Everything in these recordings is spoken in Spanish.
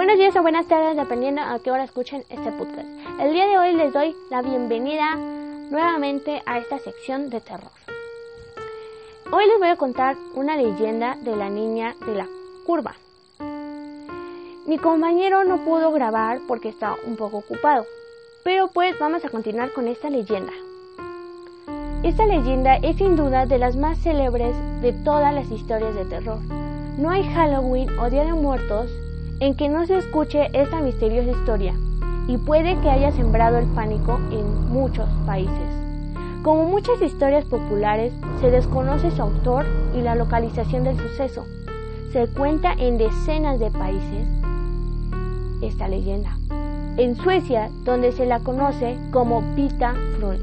Buenos días o buenas tardes, dependiendo a qué hora escuchen este podcast. El día de hoy les doy la bienvenida nuevamente a esta sección de terror. Hoy les voy a contar una leyenda de la niña de la curva. Mi compañero no pudo grabar porque está un poco ocupado, pero pues vamos a continuar con esta leyenda. Esta leyenda es sin duda de las más célebres de todas las historias de terror. No hay Halloween o Día de Muertos en que no se escuche esta misteriosa historia y puede que haya sembrado el pánico en muchos países. Como muchas historias populares, se desconoce su autor y la localización del suceso. Se cuenta en decenas de países esta leyenda. En Suecia, donde se la conoce como Pita Frun.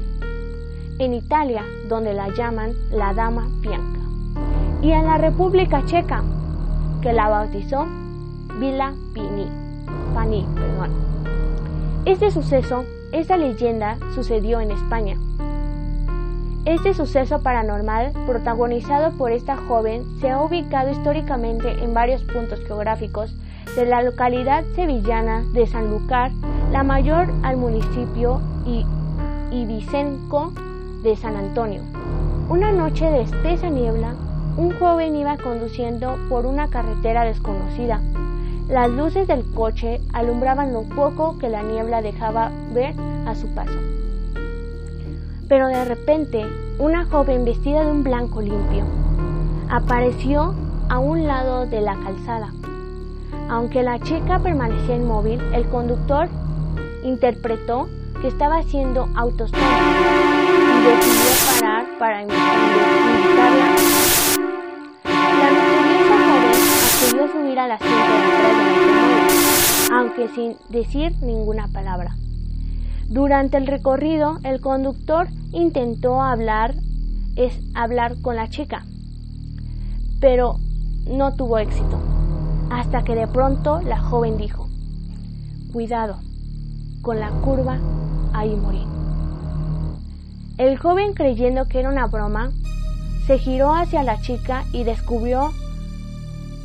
En Italia, donde la llaman la Dama Bianca. Y en la República Checa, que la bautizó Vila Pini, Pani, perdón. Este suceso, esta leyenda, sucedió en España. Este suceso paranormal, protagonizado por esta joven, se ha ubicado históricamente en varios puntos geográficos de la localidad sevillana de Sanlúcar, la mayor al municipio y Ibicenco de San Antonio. Una noche de espesa niebla, un joven iba conduciendo por una carretera desconocida. Las luces del coche alumbraban lo poco que la niebla dejaba ver a su paso. Pero de repente, una joven vestida de un blanco limpio apareció a un lado de la calzada. Aunque la chica permanecía inmóvil, el conductor interpretó que estaba haciendo autostop y decidió parar para invitarla. Aunque sin decir ninguna palabra. Durante el recorrido, el conductor intentó hablar, es hablar con la chica, pero no tuvo éxito hasta que de pronto la joven dijo, cuidado, con la curva ahí morí. El joven creyendo que era una broma, se giró hacia la chica y descubrió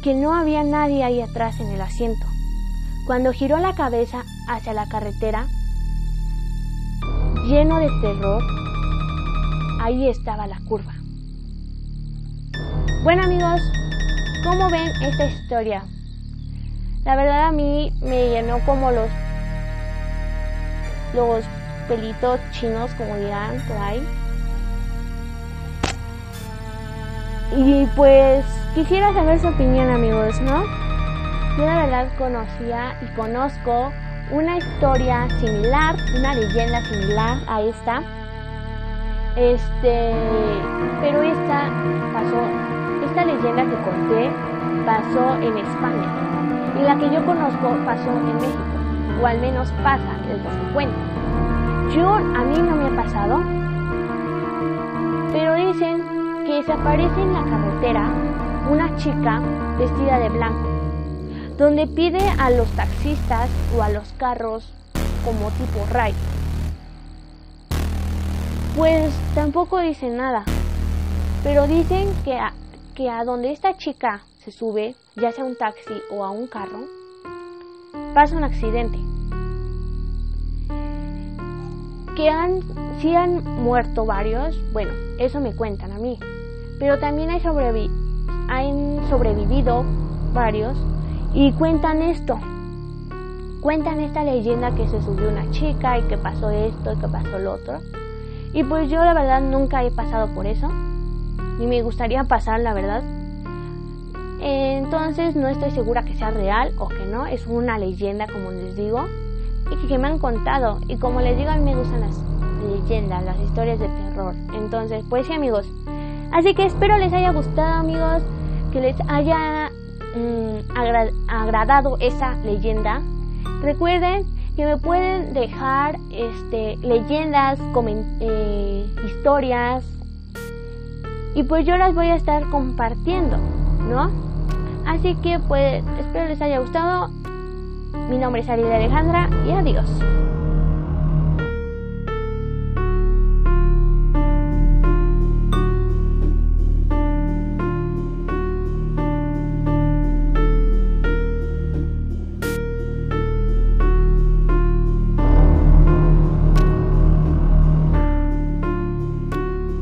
que no había nadie ahí atrás en el asiento. Cuando giró la cabeza hacia la carretera, lleno de terror, ahí estaba la curva. Bueno amigos, ¿cómo ven esta historia? La verdad a mí me llenó como los los pelitos chinos, como dirán por ahí. Y pues quisiera saber su opinión, amigos, ¿no? Yo la verdad conocía y conozco una historia similar, una leyenda similar a esta. Este, pero esta pasó, esta leyenda que conté pasó en España y la que yo conozco pasó en México, o al menos pasa, el que se cuenta. Yo, a mí no me ha pasado, pero dicen que se aparece en la carretera una chica vestida de blanco, donde pide a los taxistas o a los carros como tipo ray. Pues tampoco dicen nada, pero dicen que a, que a donde esta chica se sube, ya sea un taxi o a un carro, pasa un accidente. Que han, si han muerto varios, bueno, eso me cuentan a mí. Pero también hay sobrevi han sobrevivido varios y cuentan esto. Cuentan esta leyenda que se subió una chica y que pasó esto y que pasó lo otro. Y pues yo la verdad nunca he pasado por eso. Ni me gustaría pasar, la verdad. Entonces no estoy segura que sea real o que no, es una leyenda como les digo y que, me han contado y como les digo a mí me gustan las leyendas, las historias de terror. Entonces pues sí amigos, así que espero les haya gustado amigos, que les haya mm, agradado esa leyenda. Recuerden que me pueden dejar este, leyendas, eh, historias y pues yo las voy a estar compartiendo, ¿no? Así que pues espero les haya gustado. Mi nombre es Ariel Alejandra y adiós.